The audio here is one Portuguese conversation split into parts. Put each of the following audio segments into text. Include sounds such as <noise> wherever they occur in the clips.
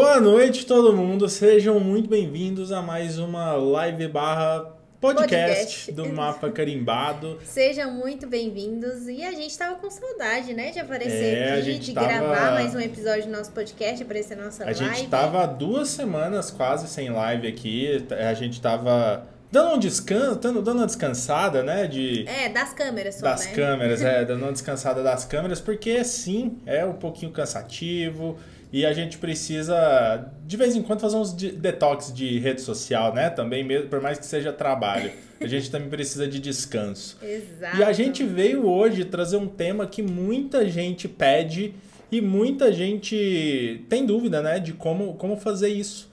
Boa noite, todo mundo. Sejam muito bem-vindos a mais uma live barra podcast, Podcast. do Mapa Carimbado. <laughs> Sejam muito bem-vindos. E a gente tava com saudade, né, de aparecer É, a aqui, de tava- gravar mais um episódio do nosso podcast, aparecer na nossa A live. gente tava duas semanas quase sem live aqui. A gente tava dando um descanso, dando, dando uma descansada, né? De, É, das câmeras só, das né? câmeras, <laughs> é, dando uma descansada das câmeras, porque sim, é um pouquinho cansativo e a gente precisa de vez em quando fazer uns de- detox de rede social, né? Também, mesmo, por mais que seja trabalho, a gente também precisa de descanso. Exato. <laughs> E a gente veio hoje trazer um tema que muita gente pede e muita gente tem dúvida, né, de como, como fazer isso.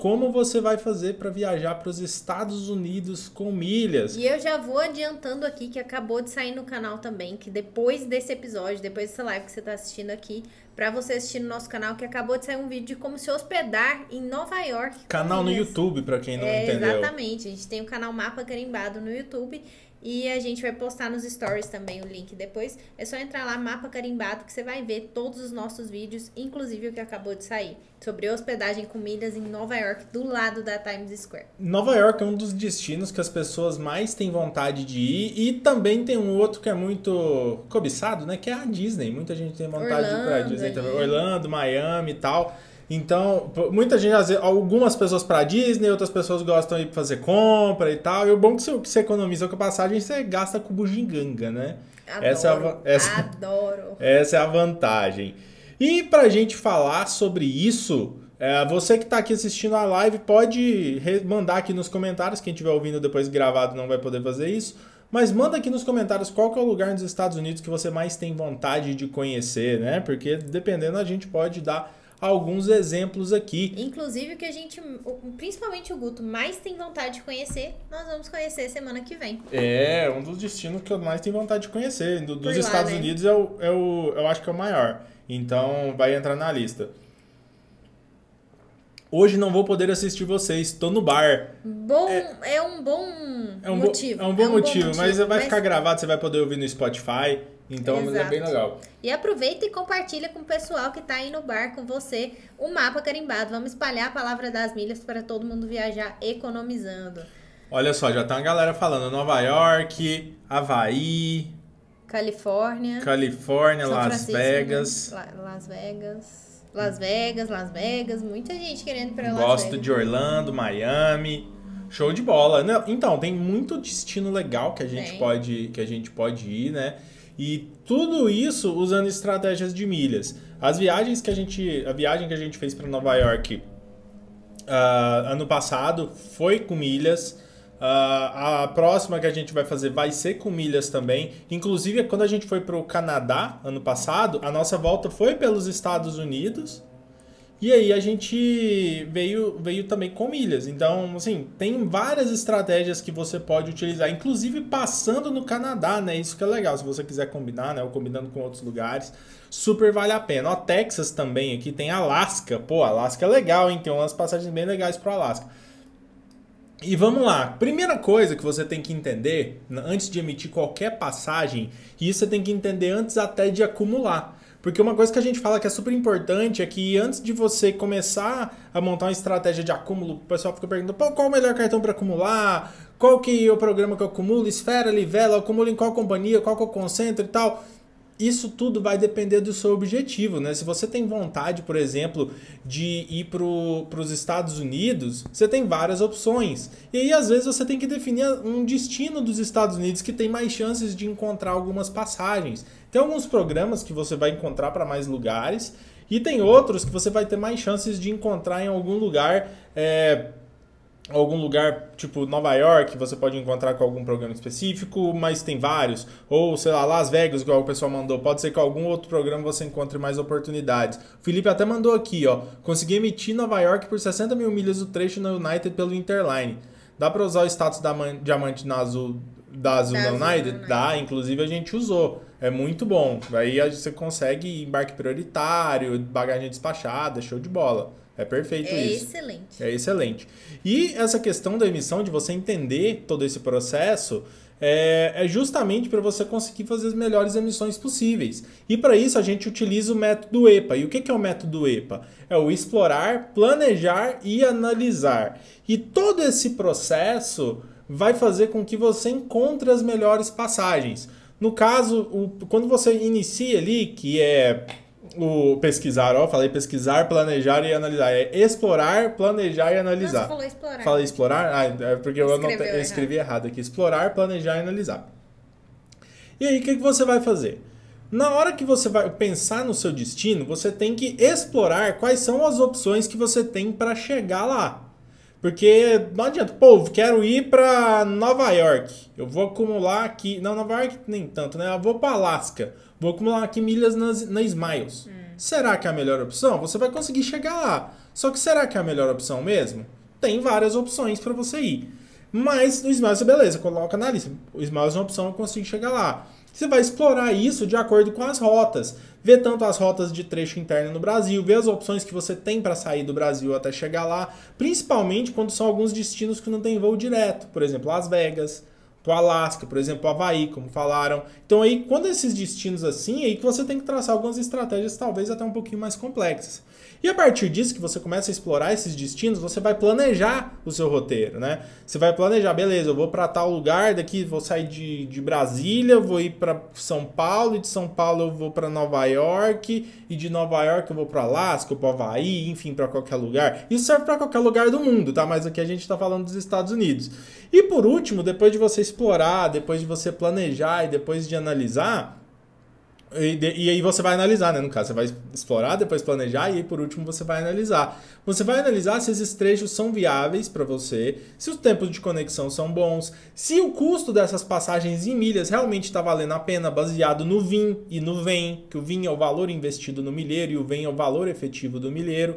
Como você vai fazer para viajar para os Estados Unidos com milhas? E eu já vou adiantando aqui que acabou de sair no canal também, que depois desse episódio, depois dessa live que você tá assistindo aqui, pra você assistir no nosso canal, que acabou de sair um vídeo de como se hospedar em Nova York. Canal no. YouTube, para quem não É, entendeu. exatamente. A gente tem o canal Mapa Carimbado no YouTube e a gente vai postar nos stories também o link depois. É só entrar lá, Mapa Carimbado, que você vai ver todos os nossos vídeos, inclusive o que acabou de sair, sobre hospedagem com milhas em Nova York, do lado da Times Square. Nova York é um dos destinos que as pessoas mais têm vontade de ir e também tem um outro que é muito cobiçado, né? Que é a Disney. Muita gente tem vontade de ir pra Orlando Disney também. ali. Orlando, Miami e tal. Então, muita gente, às vezes, algumas pessoas pra Disney, outras pessoas gostam de ir fazer compra e tal. E o bom é que você, que você economiza com a passagem, você gasta com bugiganga, né? Adoro, Essa é a essa- adoro. <laughs> Essa é a vantagem. E pra gente falar sobre isso, é, você que tá aqui assistindo a live pode mandar aqui nos comentários. Quem estiver ouvindo depois gravado não vai poder fazer isso. Mas manda aqui nos comentários qual é o lugar nos Estados Unidos que você mais tem vontade de conhecer, né? Porque dependendo a gente pode dar alguns exemplos aqui. Inclusive o que a gente, principalmente o Guto, mais tem vontade de conhecer, nós vamos conhecer semana que vem. É, um dos destinos que eu mais tenho vontade de conhecer. Do- dos lá, Estados né? Unidos é o, é o, eu acho que é o maior. Então vai entrar na lista. Hoje não vou poder assistir vocês, estou no bar. Bom, é, um bom É um, bo- motivo. é um bom motivo, mas vai mas- ficar gravado, você vai poder ouvir no Spotify. Então mas é Exato. bem legal. E aproveita e compartilha com o pessoal que tá aí no bar com você o mapa carimbado. Vamos espalhar a palavra das milhas para todo mundo viajar economizando. Olha só, já tá uma galera falando Nova York, Havaí, Califórnia, Califórnia, Las Francisco, Vegas. né? La- Las Vegas. Las Vegas, Las Vegas, muita gente querendo ir para Las Gosto Vegas. de Orlando, Miami. Show de bola. Então, tem muito destino legal que a gente Tem. pode que a gente pode ir, né? E tudo isso usando estratégias de milhas. As viagens que a gente, a viagem que a gente fez para Nova York ah, ano passado foi com milhas. Ah, a próxima que a gente vai fazer vai ser com milhas também. Inclusive, quando a gente foi para o Canadá ano passado, a nossa volta foi pelos Estados Unidos. E aí a gente veio, veio também com milhas. Então, assim, tem várias estratégias que você pode utilizar, inclusive passando no Canadá, né? Isso que é legal, se você quiser combinar, né? Ou combinando com outros lugares, super vale a pena. Ó, Texas também, aqui tem Alasca. Pô, Alasca é legal, hein? Tem umas passagens bem legais pro Alasca. E vamos lá. Primeira coisa que você tem que entender antes de emitir qualquer passagem, e isso você tem que entender antes até de acumular. Porque uma coisa que a gente fala que é super importante é que antes de você começar a montar uma estratégia de acúmulo, o pessoal fica perguntando, qual o melhor cartão para acumular? Qual que é o programa que eu acumulo? Esfera, Livela, eu acumulo em qual companhia? Qual que eu concentro e tal? Isso tudo vai depender do seu objetivo, né? Se você tem vontade, por exemplo, de ir para os Estados Unidos, você tem várias opções. E aí, às vezes, você tem que definir um destino dos Estados Unidos que tem mais chances de encontrar algumas passagens. Tem alguns programas que você vai encontrar para mais lugares, e tem outros que você vai ter mais chances de encontrar em algum lugar. é, algum lugar tipo Nova York, você pode encontrar com algum programa específico, mas tem vários. Ou, sei lá, Las Vegas, igual o pessoal mandou. Pode ser que algum outro programa você encontre mais oportunidades. O Felipe até mandou aqui, ó. Consegui emitir Nova York por 60 mil milhas o trecho na United pelo Interline. Dá pra usar o status da man- diamante na azul da Azul Da United? Dá, inclusive a gente usou. É muito bom. Aí você consegue embarque prioritário, bagagem despachada, show de bola. É perfeito É isso. excelente. É excelente. E essa questão da emissão, de você entender todo esse processo, é, é justamente para você conseguir fazer as melhores emissões possíveis. E para isso a gente utiliza o método EPA. E o que é o método EPA? É o explorar, planejar e analisar. E todo esse processo vai fazer com que você encontre as melhores passagens. No caso, o, quando você inicia ali, que é o pesquisar, ó, falei pesquisar, planejar e analisar. É explorar, planejar e analisar. Não, falou explorar. Falei explorar? Ah, é porque eu, escrevi errado aqui. Explorar, planejar e analisar. E aí, o que, que você vai fazer? Na hora que você vai pensar no seu destino, você tem que explorar quais são as opções que você tem para chegar lá. Porque não adianta, pô, quero ir para Nova York. Eu vou acumular aqui. Não, Nova York nem tanto, né? Eu vou para Alasca. Vou acumular aqui milhas nas, na Smiles. Hum. Será que é a melhor opção? Você vai conseguir chegar lá. Só que será que é a melhor opção mesmo? Tem várias opções para você ir. Mas no Smiles, beleza, coloca na lista. O Smiles é uma opção, eu consigo chegar lá. Você vai explorar isso de acordo com as rotas. Ver tanto as rotas de trecho interno no Brasil, ver as opções que você tem para sair do Brasil até chegar lá, principalmente quando são alguns destinos que não tem voo direto, por exemplo, Las Vegas, para o Alasca, por exemplo, o Havaí, como falaram. Então aí, quando esses destinos assim, aí que você tem que traçar algumas estratégias talvez até um pouquinho mais complexas. E a partir disso que você começa a explorar esses destinos, você vai planejar o seu roteiro, né? Você vai planejar, beleza, eu vou para tal lugar, daqui vou sair de, de Brasília, vou ir para São Paulo, e de São Paulo eu vou para Nova York, e de Nova York eu vou para Alasca, para Havaí, enfim, para qualquer lugar. Isso serve para qualquer lugar do mundo, tá? Mas aqui a gente está falando dos Estados Unidos. E por último, depois de você explorar, depois de você planejar e depois de analisar, e, e, aí você vai analisar, né? No caso, você vai explorar, depois planejar e aí por último você vai analisar. Você vai analisar se esses trechos são viáveis para você, se os tempos de conexão são bons, se o custo dessas passagens em milhas realmente está valendo a pena, baseado no VIN e no VEM, que o VIN é o valor investido no milheiro e o VEM é o valor efetivo do milheiro.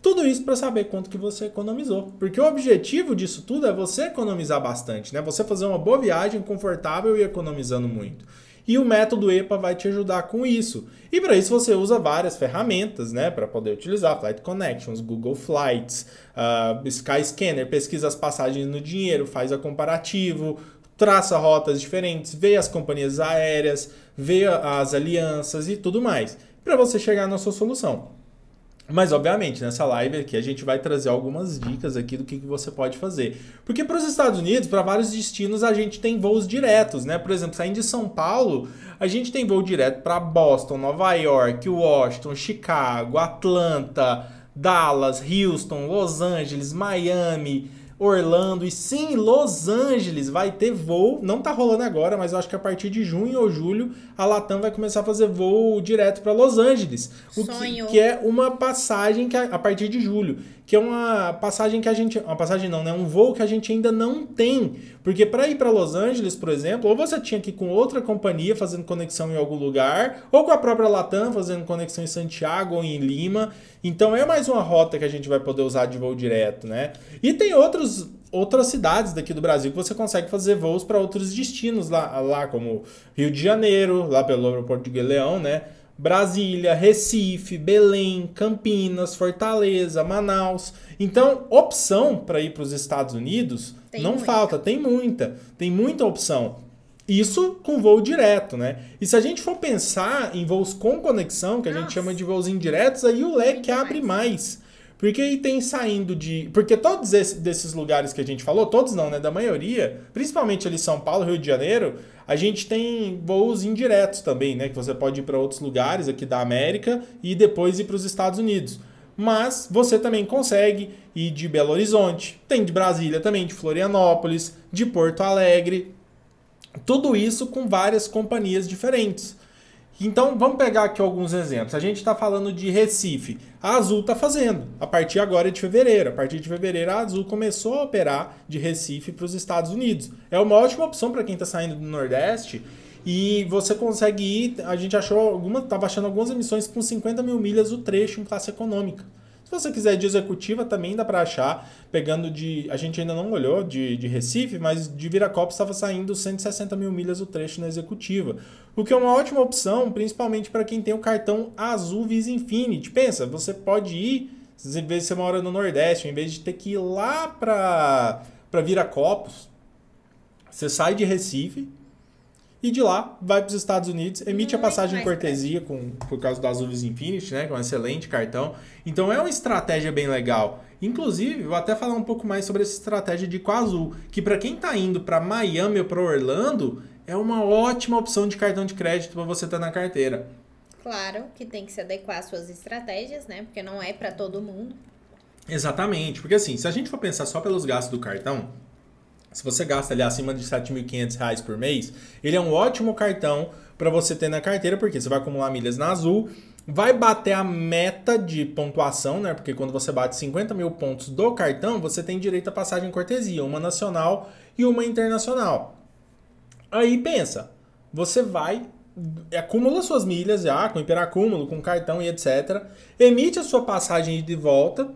Tudo isso para saber quanto que você economizou. Porque o objetivo disso tudo é você economizar bastante, né? Você fazer uma boa viagem confortável e economizando muito. E o método EPA vai te ajudar com isso. E para isso você usa várias ferramentas, né, para poder utilizar Flight Connections, Google Flights, uh, Skyscanner, pesquisa as passagens no dinheiro, faz a comparativo, traça rotas diferentes, vê as companhias aéreas, vê as alianças e tudo mais, para você chegar na sua solução. Mas, obviamente, nessa live aqui a gente vai trazer algumas dicas aqui do que, que você pode fazer. Porque para os Estados Unidos, para vários destinos, a gente tem voos diretos, né? Por exemplo, saindo de São Paulo, a gente tem voo direto para Boston, Nova York, Washington, Chicago, Atlanta, Dallas, Houston, Los Angeles, Miami, Orlando e sim, Los Angeles vai ter voo. Não tá rolando agora, mas eu acho que a partir de junho ou julho a Latam vai começar a fazer voo direto para Los Angeles. O que, que, é uma passagem que a, a partir de julho que é uma passagem que a gente. Uma passagem não, né? Um voo que a gente ainda não tem. Porque para ir para Los Angeles, por exemplo, ou você tinha que ir com outra companhia fazendo conexão em algum lugar, ou com a própria Latam fazendo conexão em Santiago ou em Lima. Então é mais uma rota que a gente vai poder usar de voo direto, né? E tem outros outras cidades daqui do Brasil que você consegue fazer voos para outros destinos lá, lá, como Rio de Janeiro, lá pelo aeroporto de Leão, né? Brasília, Recife, Belém, Campinas, Fortaleza, Manaus. Então, opção para ir para os Estados Unidos tem não muita. falta, tem muita, tem muita opção. Isso com voo direto, né? E se a gente for pensar em voos com conexão, que a Nossa. gente chama de voos indiretos, aí o leque abre mais. Porque tem saindo de. Porque todos esses, desses lugares que a gente falou, todos não, né? Da maioria, principalmente ali São Paulo, Rio de Janeiro, a gente tem voos indiretos também, né? Que você pode ir para outros lugares aqui da América e depois ir para os Estados Unidos. Mas você também consegue ir de Belo Horizonte, tem de Brasília também, de Florianópolis, de Porto Alegre. Tudo isso com várias companhias diferentes. Então vamos pegar aqui alguns exemplos. A gente está falando de Recife. A Azul está fazendo, a partir agora de fevereiro. A partir de fevereiro, a Azul começou a operar de Recife para os Estados Unidos. É uma ótima opção para quem está saindo do Nordeste. E você consegue ir. A gente achou alguma. Estava achando algumas emissões com 50 mil milhas o trecho em classe econômica. Se você quiser de executiva, também dá para achar, pegando de. A gente ainda não olhou de, de Recife, mas de Viracopos estava saindo 160 mil milhas o trecho na executiva. O que é uma ótima opção, principalmente para quem tem o cartão azul Visa Infinity. Pensa, você pode ir, às vezes você mora no Nordeste, em vez de ter que ir lá para Viracopos, Você sai de Recife e de lá vai para os Estados Unidos, emite Não a passagem cortesia com, por causa do Azul Infinity, né? Que é um excelente cartão. Então é uma estratégia bem legal. Inclusive, vou até falar um pouco mais sobre essa estratégia de ir com a Azul, que para quem está indo para Miami ou para Orlando, é uma ótima opção de cartão de crédito para você ter na carteira. Claro que tem que se adequar às suas estratégias, né? Porque não é para todo mundo. Exatamente, porque assim, se a gente for pensar só pelos gastos do cartão, se você gasta ali acima de R$ 7.500 por mês, ele é um ótimo cartão para você ter na carteira, porque você vai acumular milhas na Azul, vai bater a meta de pontuação, né? Porque quando você bate 50 mil pontos do cartão, você tem direito a passagem em cortesia, uma nacional e uma internacional. Aí pensa, você vai acumula suas milhas já com hiperacúmulo, com cartão e etc. Emite a sua passagem de volta.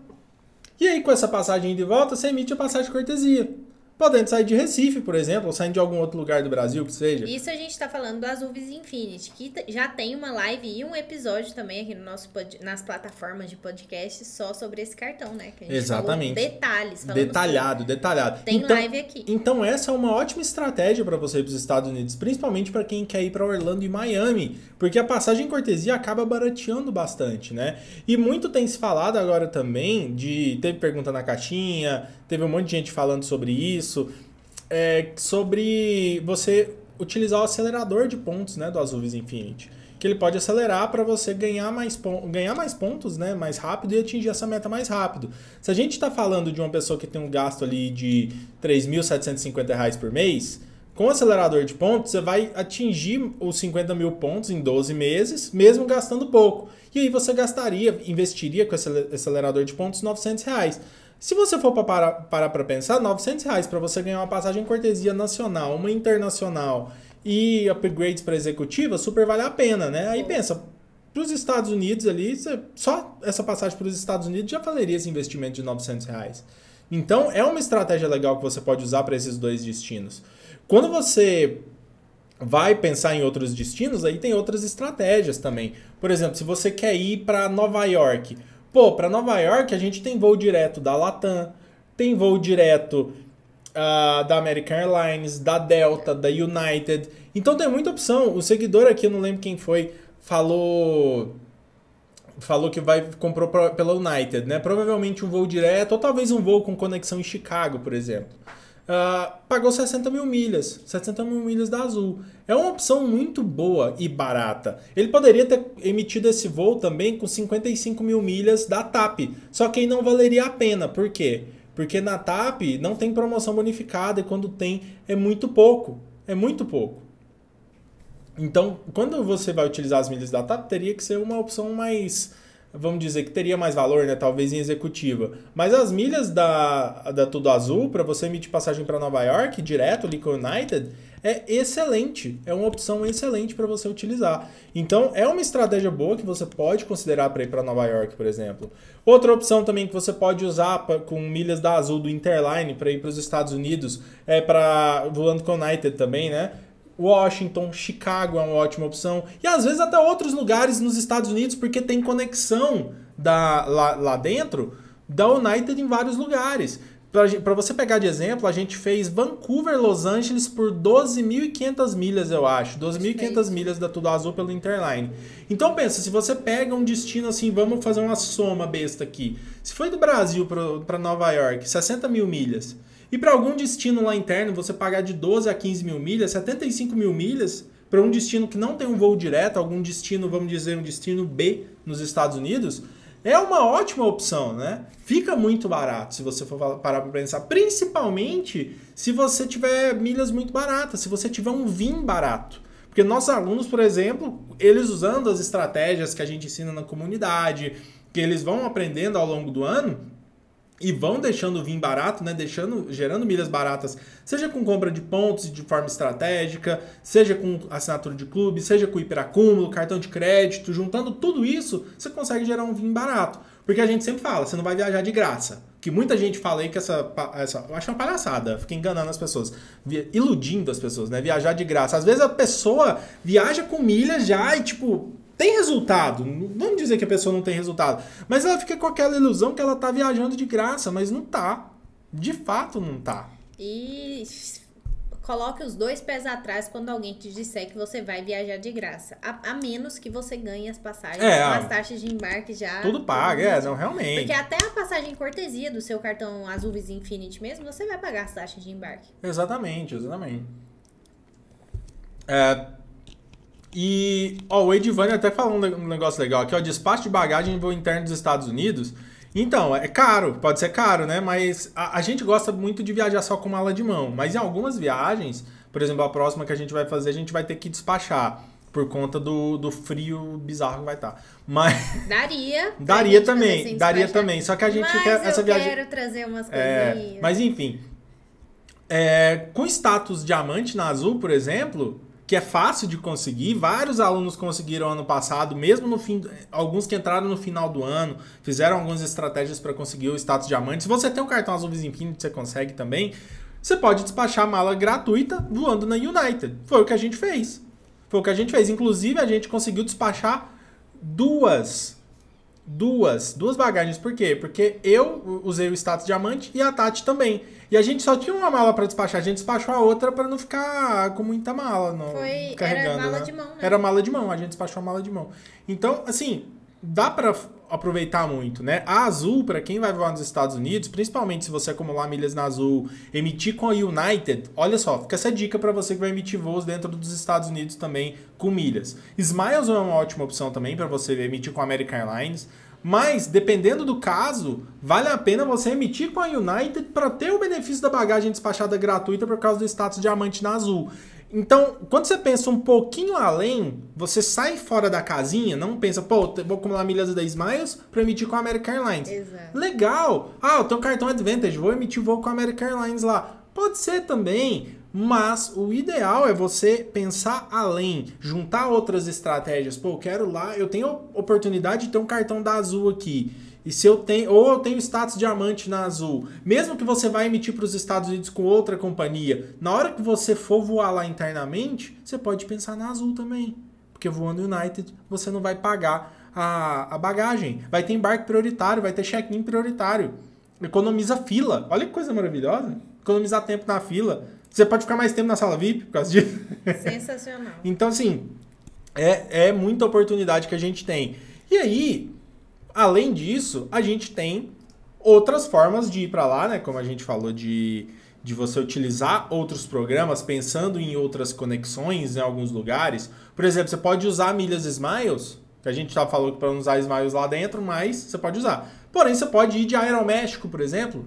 E aí com essa passagem de volta, você emite a passagem de cortesia. Podendo sair de Recife, por exemplo, ou saindo de algum outro lugar do Brasil que seja. Isso a gente tá falando do Azul Vis Infinity, que já tem uma live e um episódio também aqui no nosso nas plataformas de podcast só sobre esse cartão, né? Que a gente Exatamente. Detalhes. Detalhado, detalhado. sobre- Tem então, live aqui. Então essa é uma ótima estratégia para você ir para os Estados Unidos, principalmente para quem quer ir para Orlando e Miami, porque a passagem em cortesia acaba barateando bastante, né? E muito tem se falado agora também de teve pergunta na caixinha, teve um monte de gente falando sobre isso, é, sobre você utilizar o acelerador de pontos, né, do Azul Vis Infinity. Que ele pode acelerar para você ganhar mais, ganhar mais pontos né, mais rápido e atingir essa meta mais rápido. Se a gente está falando de uma pessoa que tem um gasto ali de 3.750 reais por mês, com o acelerador de pontos, você vai atingir os 50 mil pontos em 12 meses, mesmo gastando pouco. E aí você gastaria, investiria com esse acelerador de pontos 900 reais. Se você for para parar para pensar, 900 reais para você ganhar uma passagem em cortesia nacional, uma internacional e upgrades para executiva, super vale a pena, né? Aí pensa, para os Estados Unidos ali, só essa passagem para os Estados Unidos já valeria esse investimento de 900 reais. Então, é uma estratégia legal que você pode usar para esses dois destinos. Quando você vai pensar em outros destinos, aí tem outras estratégias também. Por exemplo, se você quer ir para Nova York, pô, para Nova York a gente tem voo direto da Latam, tem voo direto ah, da American Airlines, da Delta, da United. Então tem muita opção. O seguidor aqui, eu não lembro quem foi, falou falou que vai comprou pela United, né? Provavelmente um voo direto ou talvez um voo com conexão em Chicago, por exemplo. Ah, pagou 60 mil milhas, 60 mil milhas da Azul. É uma opção muito boa e barata. Ele poderia ter emitido esse voo também com 55 mil milhas da TAP, só que aí não valeria a pena. Por quê? Porque na TAP não tem promoção bonificada e quando tem é muito pouco. É muito pouco. Então, quando você vai utilizar as milhas da TAP, teria que ser uma opção mais, vamos dizer, que teria mais valor, né? Talvez em executiva. Mas as milhas da, da Tudo Azul, para você emitir passagem para Nova York, direto ali com United, é excelente. É uma opção excelente para você utilizar. Então, é uma estratégia boa que você pode considerar para ir para Nova York, por exemplo. Outra opção também que você pode usar pra- com milhas da Azul do Interline para ir para os Estados Unidos, é para voando com United também, né? Washington, Chicago é uma ótima opção. E às vezes até outros lugares nos Estados Unidos, porque tem conexão da, lá, lá dentro da United em vários lugares. Para você pegar de exemplo, a gente fez Vancouver, Los Angeles por 12.500 milhas, eu acho. 12.500 milhas da Tudo Azul pelo Interline. Então pensa, se você pega um destino assim, vamos fazer uma soma besta aqui. Se foi do Brasil para Nova York, 60 mil milhas. E para algum destino lá interno, você pagar de 12 a 15 mil milhas, 75 mil milhas, para um destino que não tem um voo direto, algum destino, vamos dizer, um destino B nos Estados Unidos, é uma ótima opção, né? Fica muito barato se você for parar para pensar, principalmente se você tiver milhas muito baratas, se você tiver um VIN barato. Porque nossos alunos, por exemplo, eles usando as estratégias que a gente ensina na comunidade, que eles vão aprendendo ao longo do ano, e vão deixando vir barato, né? Deixando, gerando milhas baratas, seja com compra de pontos de forma estratégica, seja com assinatura de clube, seja com hiperacúmulo, cartão de crédito, juntando tudo isso, você consegue gerar um vinho barato. Porque a gente sempre fala, você não vai viajar de graça. Que muita gente fala aí que essa, essa eu acho uma palhaçada, fica enganando as pessoas, iludindo as pessoas, né? Viajar de graça. Às vezes a pessoa viaja com milhas já e tipo, tem resultado. Não Vamos dizer que a pessoa não tem resultado. Mas ela fica com aquela ilusão que ela tá viajando de graça, mas não tá. De fato não tá. E coloque os dois pés atrás quando alguém te disser que você vai viajar de graça. A, a menos que você ganhe as passagens É, com a- as taxas de embarque já. Tudo paga, é, não, realmente. Porque até a passagem cortesia do seu cartão Azul Visa Infinity mesmo, você vai pagar as taxas de embarque. Exatamente, exatamente. É, e, ó, o Edivane até falou um negócio legal aqui, ó, despacho de bagagem em voo interno dos Estados Unidos. Então, é caro, pode ser caro, né? Mas a, a gente gosta muito de viajar só com mala de mão. Mas em algumas viagens, por exemplo, a próxima que a gente vai fazer, a gente vai ter que despachar. Por conta do, do frio bizarro que vai estar. Mas <laughs> Daria. daria também, daria também. Só que a gente Mas quer essa eu viagem. quero trazer umas É, coisinhas. mas enfim, é, com status diamante na Azul, por exemplo, que é fácil de conseguir, vários alunos conseguiram ano passado, mesmo no fim, alguns que entraram no final do ano, fizeram algumas estratégias para conseguir o status diamante. Se você tem um cartão Azul Infinity, você consegue também. Você pode despachar mala gratuita voando na United. Foi o que a gente fez. Foi o que a gente fez. Inclusive, a gente conseguiu despachar duas duas, duas bagagens. Por quê? Porque eu usei o status diamante e a Tati também. E a gente só tinha uma mala pra despachar, a gente despachou a outra pra não ficar com muita mala, não Foi- carregando, era mala né? de mão, né? Era mala de mão, a gente despachou a mala de mão. Então, assim, dá pra f- aproveitar muito, né? A Azul, pra quem vai voar nos Estados Unidos, principalmente se você acumular milhas na Azul, emitir com a United, olha só, fica essa dica pra você que vai emitir voos dentro dos Estados Unidos também com milhas. Smiles é uma ótima opção também pra você emitir com a American Airlines. Mas, dependendo do caso, vale a pena você emitir com a United para ter o benefício da bagagem despachada gratuita por causa do status diamante na Azul. Então, quando você pensa um pouquinho além, você sai fora da casinha, não pensa, pô, vou acumular milhas da Smiles para emitir com a American Airlines. Exato. Legal! Ah, eu tenho cartão Advantage, vou emitir voo com a American Airlines lá. Pode ser também, mas o ideal é você pensar além, juntar outras estratégias. Pô, eu quero lá, eu tenho oportunidade de ter um cartão da Azul aqui. E se eu tenho, ou eu tenho status diamante na Azul, mesmo que você vá emitir para os Estados Unidos com outra companhia, na hora que você for voar lá internamente, você pode pensar na Azul também. Porque voando United, você não vai pagar a, a bagagem. Vai ter embarque prioritário, vai ter check-in prioritário. Economiza fila. Olha que coisa maravilhosa. Economizar tempo na fila. Você pode ficar mais tempo na sala VIP por causa disso. Sensacional. <laughs> Então, assim, é, é muita oportunidade que a gente tem. E aí, além disso, a gente tem outras formas de ir para lá, né? Como a gente falou de, de você utilizar outros programas, pensando em outras conexões em alguns lugares. Por exemplo, você pode usar milhas Smiles, que a gente já falou que para usar Smiles lá dentro, mas você pode usar. Porém, você pode ir de Aeroméxico, por exemplo,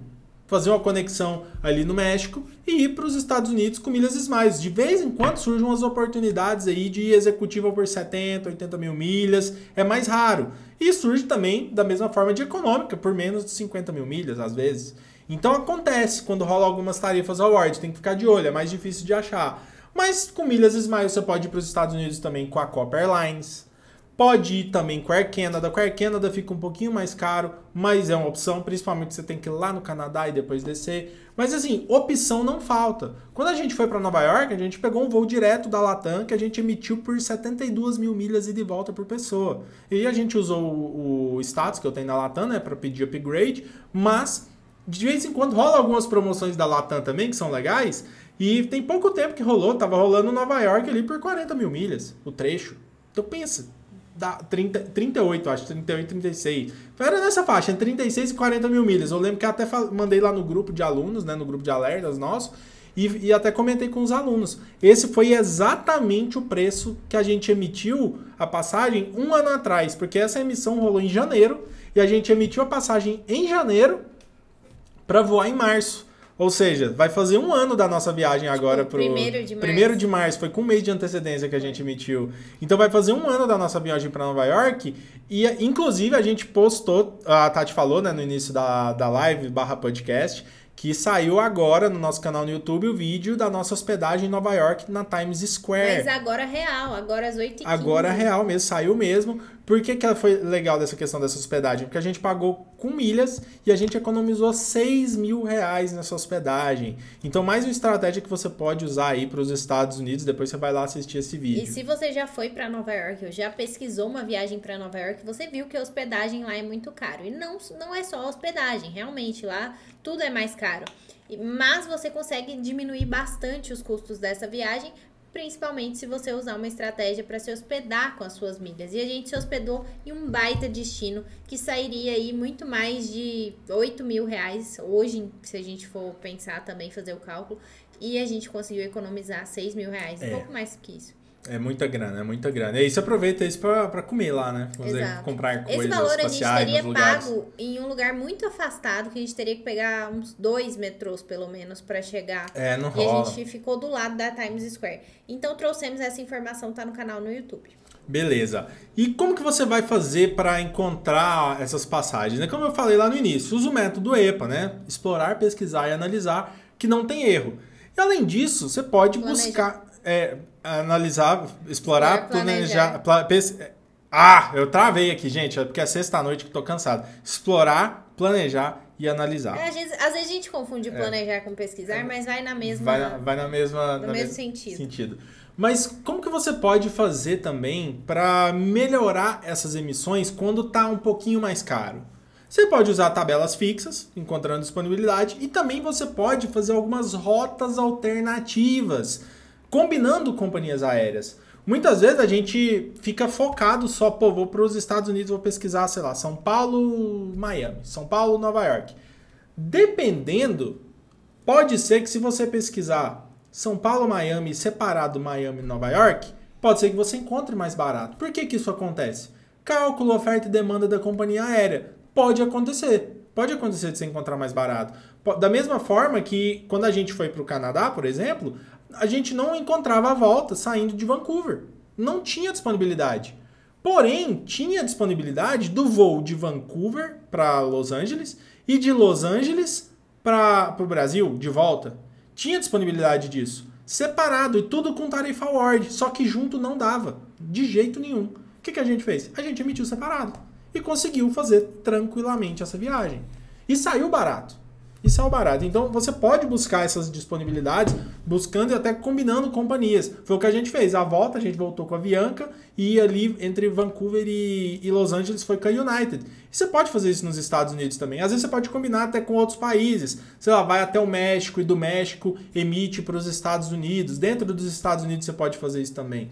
fazer uma conexão ali no México e ir para os Estados Unidos com milhas Smiles. De vez em quando surgem umas oportunidades aí de executiva por 70, 80 mil milhas, é mais raro. E surge também da mesma forma de econômica, por menos de 50 mil milhas, às vezes. Então acontece quando rola algumas tarifas award, tem que ficar de olho, é mais difícil de achar. Mas com milhas Smiles você pode ir para os Estados Unidos também com a Copa Airlines. Pode ir também com a Air Canada. Com a Air Canada fica um pouquinho mais caro, mas é uma opção, principalmente você tem que ir lá no Canadá e depois descer. Mas assim, opção não falta. Quando a gente foi para Nova York, a gente pegou um voo direto da Latam que a gente emitiu por 72 mil milhas e de volta por pessoa. E a gente usou o, o status que eu tenho na Latam, né, para pedir upgrade, mas de vez em quando rola algumas promoções da Latam também que são legais. E tem pouco tempo que rolou, tava rolando Nova York ali por 40 mil milhas, o trecho. Então pensa, dá 30, 38, acho, 38, 36. Era nessa faixa, entre 36 e 40 mil milhas. Eu lembro que até mandei lá no grupo de alunos, né, no grupo de alertas nosso, e, e até comentei com os alunos. Esse foi exatamente o preço que a gente emitiu a passagem um ano atrás, porque essa emissão rolou em janeiro, e a gente emitiu a passagem em janeiro para voar em março. Ou seja, vai fazer um ano da nossa viagem agora pro. primeiro de março. Primeiro de março, foi com um mês de antecedência que a gente emitiu. Então vai fazer um ano da nossa viagem para Nova York. E inclusive a gente postou, a Tati falou né, no início da, da live barra podcast, que saiu agora no nosso canal no YouTube o vídeo da nossa hospedagem em Nova York na Times Square. Mas agora real, agora às 8h15. Agora é real mesmo, saiu mesmo. Por que, que foi legal dessa questão dessa hospedagem? Porque a gente pagou com milhas e a gente economizou 6 mil reais nessa hospedagem. Então, mais uma estratégia que você pode usar aí para os Estados Unidos. Depois você vai lá assistir esse vídeo. E se você já foi pra Nova York ou já pesquisou uma viagem pra Nova York, você viu que a hospedagem lá é muito caro. E não, não é só a hospedagem, realmente lá tudo é mais caro. Mas você consegue diminuir bastante os custos dessa viagem principalmente se você usar uma estratégia para se hospedar com as suas milhas. E a gente se hospedou em um baita destino que sairia aí muito mais de 8 mil reais hoje, se a gente for pensar também, fazer o cálculo. E a gente conseguiu economizar 6 mil reais, um É. pouco mais que isso. É muita grana, é muita grana. E aí você aproveita isso pra, pra comer lá, né? Fazer, Exato. comprar coisas Esse valor a gente teria pago em um lugar muito afastado, que a gente teria que pegar uns dois metrôs, pelo menos, para chegar. É, não E a rola. gente ficou do lado da Times Square. Então trouxemos essa informação, tá no canal no YouTube. Beleza. E como que você vai fazer para encontrar essas passagens? né? Como eu falei lá no início, usa o método EPA, né? Explorar, pesquisar e analisar, que não tem erro. E além disso, você pode Planejar. buscar, é, analisar, explorar, Explorar, planejar. pla- pes- Ah, eu travei aqui, gente, é porque é sexta-noite que tô cansado. Explorar, planejar e analisar. É, às, vezes, às vezes a gente confunde planejar com pesquisar, mas vai na mesma. É. Vai na, vai na mesma. no na mesmo mes- sentido. sentido. Mas como que você pode fazer também para melhorar essas emissões quando tá um pouquinho mais caro? Você pode usar tabelas fixas, encontrando disponibilidade, e também você pode fazer algumas rotas alternativas, combinando companhias aéreas. Muitas vezes a gente fica focado só, pô, vou para os Estados Unidos, vou pesquisar, sei lá, São Paulo, Miami, São Paulo, Nova York. Dependendo, Pode ser que se você pesquisar São Paulo, Miami, separado Miami Nova York, pode ser que você encontre mais barato. Por que, que isso acontece? Cálculo, oferta e demanda da companhia aérea. Pode acontecer. Pode acontecer de você encontrar mais barato. Da mesma forma que quando a gente foi para o Canadá, por exemplo, a gente não encontrava a volta saindo de Vancouver. Não tinha disponibilidade. Porém, tinha disponibilidade do voo de Vancouver para Los Angeles e de Los Angeles para o Brasil, de volta. Tinha disponibilidade disso. Separado e tudo com tarifa award. Só que junto não dava. De jeito nenhum. O que, que a gente fez? A gente emitiu separado. E conseguiu fazer tranquilamente essa viagem. E saiu barato. E saiu barato. Então você pode buscar essas disponibilidades, buscando e até combinando companhias. Foi o que a gente fez. A volta, a gente voltou com a Avianca e ali entre Vancouver e, e Los Angeles foi com a United. E você pode fazer isso nos Estados Unidos também. Às vezes você pode combinar até com outros países. Sei lá, vai até o México e do México emite para os Estados Unidos. Dentro dos Estados Unidos você pode fazer isso também.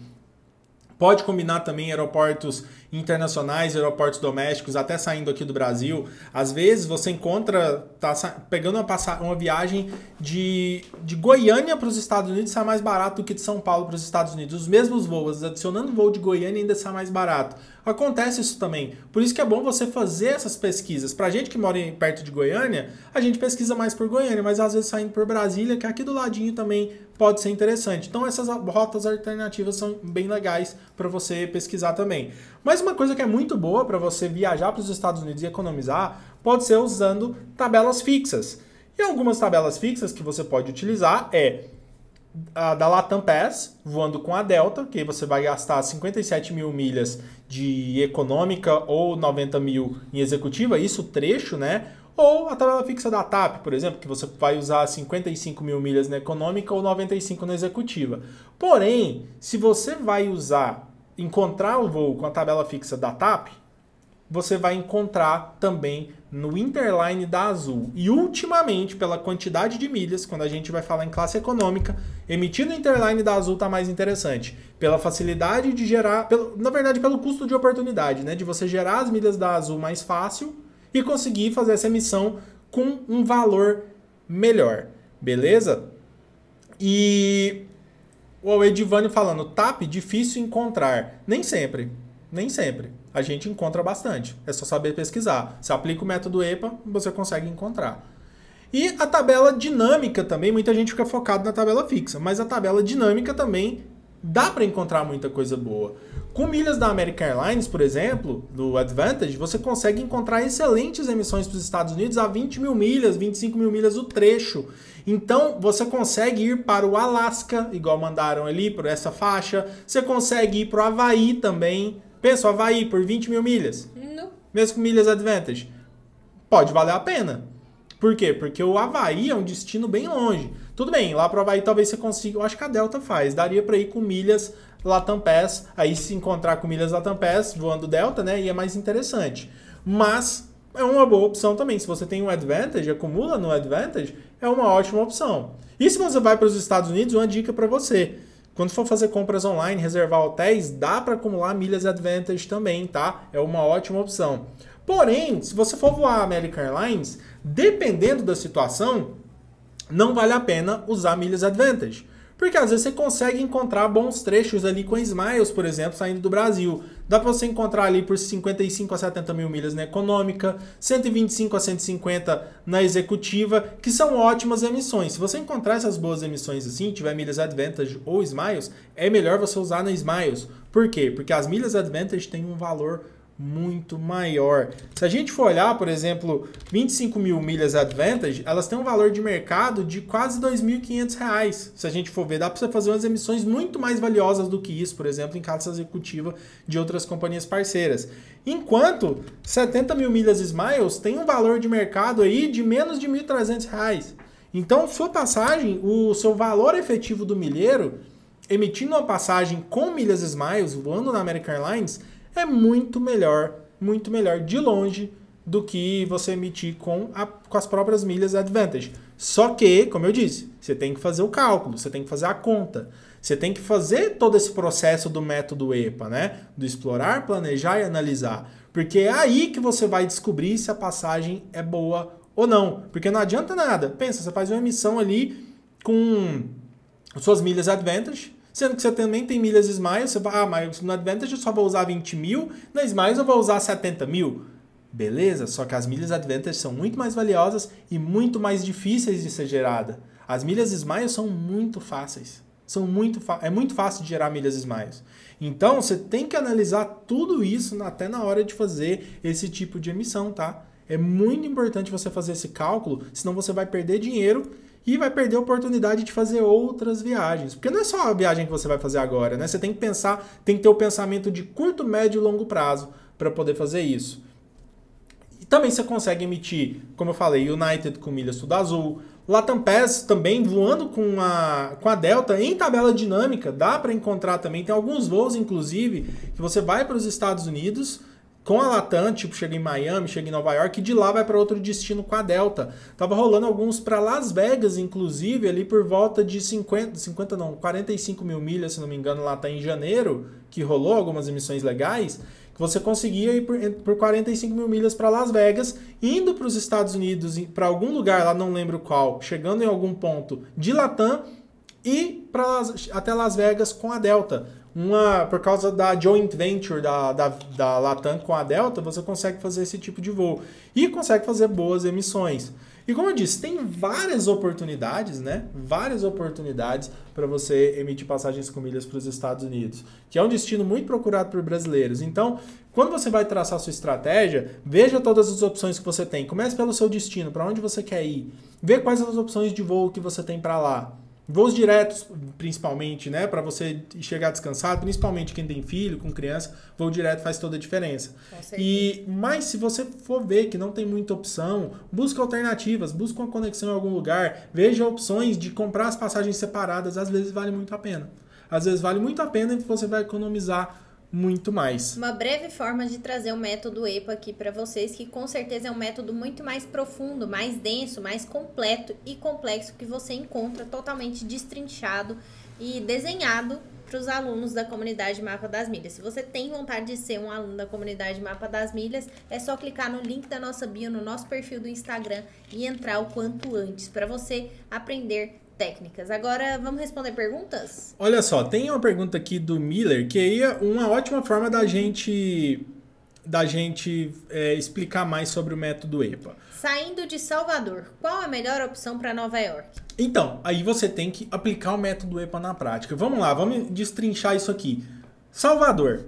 Pode combinar também aeroportos internacionais, aeroportos domésticos, até saindo aqui do Brasil. Às vezes você encontra, tá pegando uma, uma viagem de, de Goiânia para os Estados Unidos sai mais barato do que de São Paulo para os Estados Unidos. Os mesmos voos, adicionando voo de Goiânia ainda sai mais barato. Acontece isso também. Por isso que é bom você fazer essas pesquisas. Pra gente que mora perto de Goiânia, a gente pesquisa mais por Goiânia, mas às vezes saindo por Brasília, que aqui do ladinho também pode ser interessante. Então essas rotas alternativas são bem legais para você pesquisar também. Mas uma coisa que é muito boa para você viajar para os Estados Unidos e economizar pode ser usando tabelas fixas. E algumas tabelas fixas que você pode utilizar é da Latam Pass, voando com a Delta, que você vai gastar 57 mil milhas de econômica ou 90 mil em executiva, isso trecho, né? Ou a tabela fixa da TAP, por exemplo, que você vai usar 55 mil milhas na econômica ou 95 na executiva. Porém, se você vai usar, encontrar o voo com a tabela fixa da TAP, você vai encontrar também no Interline da Azul. E ultimamente, pela quantidade de milhas, quando a gente vai falar em classe econômica, emitir no Interline da Azul está mais interessante. Pela facilidade de gerar, pelo, na verdade, pelo custo de oportunidade, né? De você gerar as milhas da Azul mais fácil e conseguir fazer essa emissão com um valor melhor. Beleza? E o Edivânio falando, TAP difícil encontrar. Nem sempre. Nem sempre. A gente encontra bastante. É só saber pesquisar. Se aplica o método EPA, você consegue encontrar. E a tabela dinâmica também, muita gente fica focado na tabela fixa, mas a tabela dinâmica também dá para encontrar muita coisa boa. Com milhas da American Airlines, por exemplo, do Advantage, você consegue encontrar excelentes emissões para os Estados Unidos a 20 mil milhas, 25 mil milhas o trecho. Então, você consegue ir para o Alasca, igual mandaram ali, por essa faixa. Você consegue ir para o Havaí também. Pensa, o Havaí por 20 mil milhas, No- mesmo com milhas Advantage. Pode valer a pena. Por quê? Porque o Havaí é um destino bem longe. Tudo bem, lá pro Havaí talvez você consiga. Eu acho que a Delta faz. Daria para ir com milhas Latam Pass. Aí se encontrar com milhas Latam Pass voando Delta, né? E é mais interessante. Mas é uma boa opção também. Se você tem um Advantage, acumula no Advantage, é uma ótima opção. E se você vai para os Estados Unidos, uma dica para você. Quando for fazer compras online, reservar hotéis, dá para acumular milhas Advantage também, tá? É uma ótima opção. Porém, se você for voar American Airlines, dependendo da situação, não vale a pena usar milhas Advantage. Porque às vezes você consegue encontrar bons trechos ali com Smiles, por exemplo, saindo do Brasil. Dá para você encontrar ali por 55 a 70 mil milhas na econômica, 125 a 150 na executiva, que são ótimas emissões. Se você encontrar essas boas emissões assim, tiver milhas Advantage ou Smiles, é melhor você usar na Smiles. Por quê? Porque as milhas Advantage têm um valor muito maior. Se a gente for olhar, por exemplo, 25 mil milhas Advantage, elas têm um valor de mercado de quase R$ 2.500. Se a gente for ver, dá para você fazer umas emissões muito mais valiosas do que isso, por exemplo, em casa executiva de outras companhias parceiras. Enquanto 70 mil milhas Smiles tem um valor de mercado aí de menos de R$ 1.300. Então, sua passagem, o seu valor efetivo do milheiro, emitindo uma passagem com milhas Smiles, voando na American Airlines, é muito melhor, muito melhor de longe do que você emitir com, a, com as próprias milhas Advantage. Só que, como eu disse, você tem que fazer o cálculo, você tem que fazer a conta. Você tem que fazer todo esse processo do método EPA, né? Do explorar, planejar e analisar. Porque é aí que você vai descobrir se a passagem é boa ou não. Porque não adianta nada. Pensa, você faz uma emissão ali com suas milhas Advantage, Sendo que você também tem milhas Smiles, você vai, ah, mas no Advantage eu só vou usar 20 mil, na Smiles eu vou usar 70 mil. Beleza, só que as milhas Advantage são muito mais valiosas e muito mais difíceis de ser gerada. As milhas Smiles são muito fáceis. São muito é muito fácil de gerar milhas Smiles. Então você tem que analisar tudo isso até na hora de fazer esse tipo de emissão, tá? É muito importante você fazer esse cálculo, senão você vai perder dinheiro e vai perder a oportunidade de fazer outras viagens. Porque não é só a viagem que você vai fazer agora, né? Você tem que pensar, tem que ter o pensamento de curto, médio e longo prazo para poder fazer isso. E também você consegue emitir, como eu falei, United com milhas Tudo Azul, Latam Pass também voando com a, com a Delta em tabela dinâmica, dá para encontrar também, tem alguns voos inclusive que você vai para os Estados Unidos, com a Latam, tipo, chega em Miami, chega em Nova York, e de lá vai para outro destino com a Delta. Tava rolando alguns para Las Vegas, inclusive, ali por volta de 50, 50 não, 45 mil milhas, se não me engano, lá tá em janeiro, que rolou algumas emissões legais, que você conseguia ir por, por 45 mil milhas para Las Vegas, indo para os Estados Unidos, para algum lugar, lá não lembro qual, chegando em algum ponto de Latam, e pra, até Las Vegas com a Delta uma por causa da joint venture da, da, da Latam com a Delta, você consegue fazer esse tipo de voo e consegue fazer boas emissões. E como eu disse, tem várias oportunidades, né? Várias oportunidades para você emitir passagens com milhas para os Estados Unidos, que é um destino muito procurado por brasileiros. Então, quando você vai traçar sua estratégia, veja todas as opções que você tem. Comece pelo seu destino, para onde você quer ir. Vê quais as opções de voo que você tem para lá. Voos diretos, principalmente, né? Para você chegar descansado, principalmente quem tem filho, com criança, voo direto faz toda a diferença. E Mas se você for ver que não tem muita opção, busque alternativas, busque uma conexão em algum lugar, veja opções de comprar as passagens separadas, às vezes vale muito a pena. Às vezes vale muito a pena e você vai economizar muito mais. Uma breve forma de trazer o método EPA aqui para vocês, que com certeza é um método muito mais profundo, mais denso, mais completo e complexo que você encontra totalmente destrinchado e desenhado para os alunos da comunidade Mapa das Milhas. Se você tem vontade de ser um aluno da comunidade Mapa das Milhas, é só clicar no link da nossa bio no nosso perfil do Instagram e entrar o quanto antes para você aprender técnicas. Agora vamos responder perguntas? Olha só, tem uma pergunta aqui do Miller que é uma ótima forma da gente da gente é, explicar mais sobre o método EPA. Saindo de Salvador, qual a melhor opção para Nova York? Então, aí você tem que aplicar o método EPA na prática. Vamos lá, vamos destrinchar isso aqui. Salvador.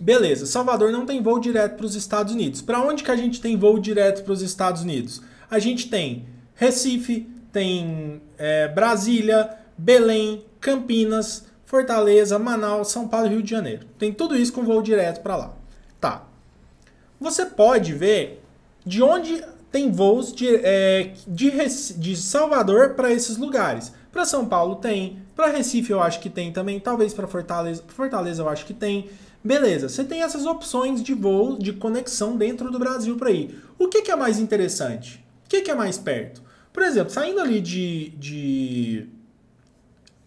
Beleza, Salvador não tem voo direto para os Estados Unidos. Para onde que a gente tem voo direto para os Estados Unidos? A gente tem Recife, tem é, Brasília, Belém, Campinas, Fortaleza, Manaus, São Paulo e Rio de Janeiro. Tem tudo isso com voo direto para lá. Tá. Você pode ver de onde tem voos de, é, de, de Salvador para esses lugares. Para São Paulo tem, para Recife eu acho que tem também, talvez para Fortaleza, Fortaleza eu acho que tem. Beleza, você tem essas opções de voo, de conexão dentro do Brasil para ir. O que, que, é mais interessante? O que, que é mais perto? Por exemplo, saindo ali de, de,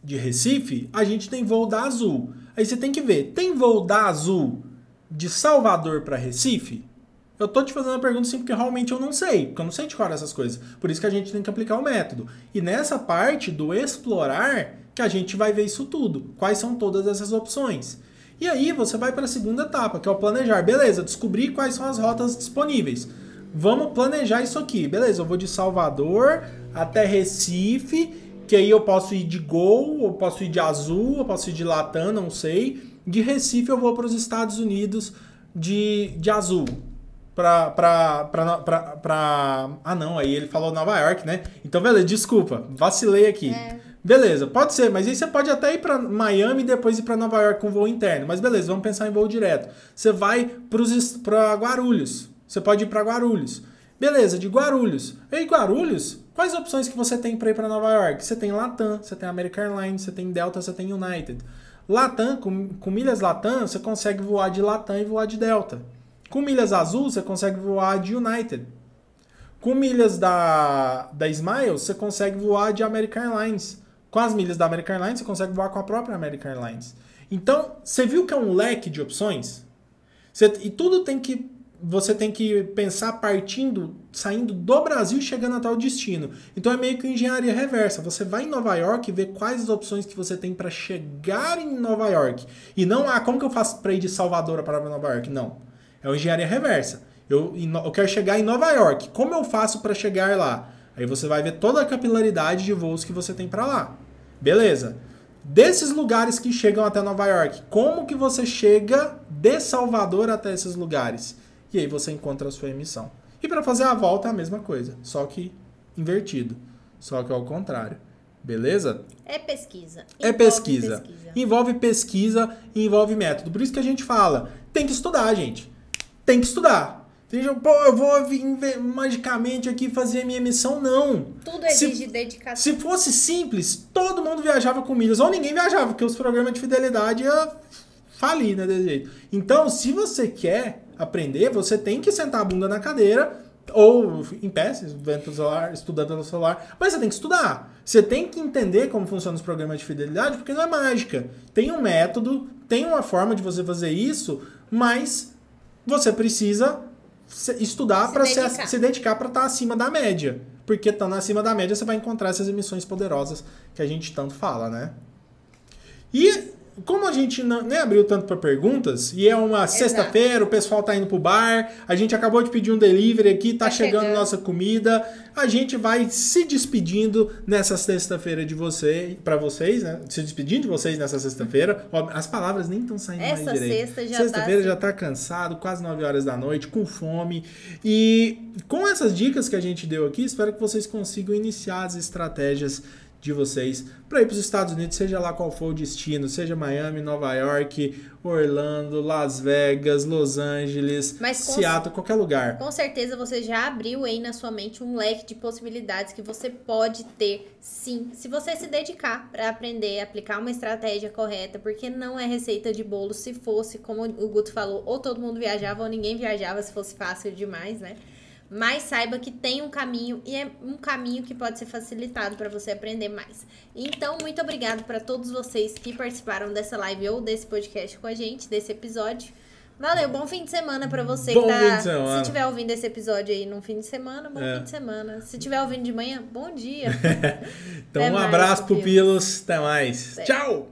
de Recife, a gente tem voo da Azul. Aí você tem que ver, tem voo da Azul de Salvador para Recife? Eu tô te fazendo a pergunta sim, porque realmente eu não sei, porque eu não sei de cor essas coisas. Por isso que a gente tem que aplicar o método. E nessa parte do explorar, que a gente vai ver isso tudo. Quais são todas essas opções. E aí você vai para a segunda etapa, que é o planejar. Beleza, descobrir quais são as rotas disponíveis. Vamos planejar isso aqui. Beleza, eu vou de Salvador até Recife, que aí eu posso ir de Gol, eu posso ir de Azul, eu posso ir de Latam, não sei. De Recife eu vou para os Estados Unidos de, de Azul. Pra, pra, pra, pra, pra. Ah, não, aí ele falou Nova York, né? Então, beleza, desculpa, vacilei aqui. É. Beleza, pode ser, mas aí você pode até ir para Miami e depois ir para Nova York com voo interno. Mas beleza, vamos pensar em voo direto. Você vai para Guarulhos. Você pode ir para Guarulhos. Beleza, de Guarulhos. E Guarulhos, quais opções que você tem para ir para Nova York? Você tem Latam, você tem American Airlines, você tem Delta, você tem United. Latam, com, com milhas Latam, você consegue voar de Latam e voar de Delta. Com milhas azul, você consegue voar de United. Com milhas da, da Smiles, você consegue voar de American Airlines. Com as milhas da American Airlines, você consegue voar com a própria American Airlines. Então, você viu que é um leque de opções? Você, e tudo tem que. Você tem que pensar partindo, saindo do Brasil e chegando até o destino. Então é meio que engenharia reversa. Você vai em Nova York e vê quais as opções que você tem para chegar em Nova York. E não, ah, como que eu faço para ir de Salvador para Nova York? Não. É uma engenharia reversa. Eu, eu quero chegar em Nova York. Como eu faço para chegar lá? Aí você vai ver toda a capilaridade de voos que você tem para lá. Beleza. Desses lugares que chegam até Nova York, como que você chega de Salvador até esses lugares? E aí você encontra a sua emissão. E para fazer a volta é a mesma coisa, só que invertido, só que ao contrário. Beleza? É pesquisa. É envolve é pesquisa. pesquisa. Envolve pesquisa e envolve método. Por isso que a gente fala, tem que estudar, gente. Tem que estudar. Seja, pô, eu vou vir magicamente aqui fazer a minha missão. Não. Tudo exige se, dedicação. Se fosse simples, todo mundo viajava com milhas. Ou ninguém viajava, porque os programas de fidelidade iam falir, né, desse jeito. Então, se você quer aprender, você tem que sentar a bunda na cadeira, ou em pé, celular, estudando no celular. Mas você tem que estudar. Você tem que entender como funcionam os programas de fidelidade, porque não é mágica. Tem um método, tem uma forma de você fazer isso, mas você precisa estudar para se, se, dedicar para estar tá acima da média. Porque estando acima da média, você vai encontrar essas emissões poderosas que a gente tanto fala, né? E como a gente não, nem abriu tanto para perguntas, e é uma sexta-feira, o pessoal tá indo pro bar, a gente acabou de pedir um delivery aqui, tá, tá chegando, chegando nossa comida, a gente vai se despedindo nessa sexta-feira de você, para vocês, né? Se despedindo de vocês nessa sexta-feira. As palavras nem estão saindo Essa mais direito. Sexta já Sexta-feira tá... já tá cansado, quase 9 horas da noite, com fome. E com essas dicas que a gente deu aqui, espero que vocês consigam iniciar as estratégias de vocês para ir para os Estados Unidos, seja lá qual for o destino, seja Miami, Nova York, Orlando, Las Vegas, Los Angeles, Mas Seattle, qualquer lugar. Com certeza você já abriu aí na sua mente um leque de possibilidades que você pode ter, sim, se você se dedicar para aprender, aplicar uma estratégia correta, porque não é receita de bolo. Se fosse, como o Guto falou, ou todo mundo viajava ou ninguém viajava, se fosse fácil demais, né? Mas saiba que tem um caminho e é um caminho que pode ser facilitado para você aprender mais. Então, muito obrigado para todos vocês que participaram dessa live ou desse podcast com a gente, desse episódio. Valeu, bom fim de semana para você bom que tá. Fim de semana. Se tiver ouvindo esse episódio aí no fim de semana, bom é. fim de semana. Se tiver ouvindo de manhã, bom dia. <laughs> então, Até um mais, abraço, pupilos. Até mais. Tchau!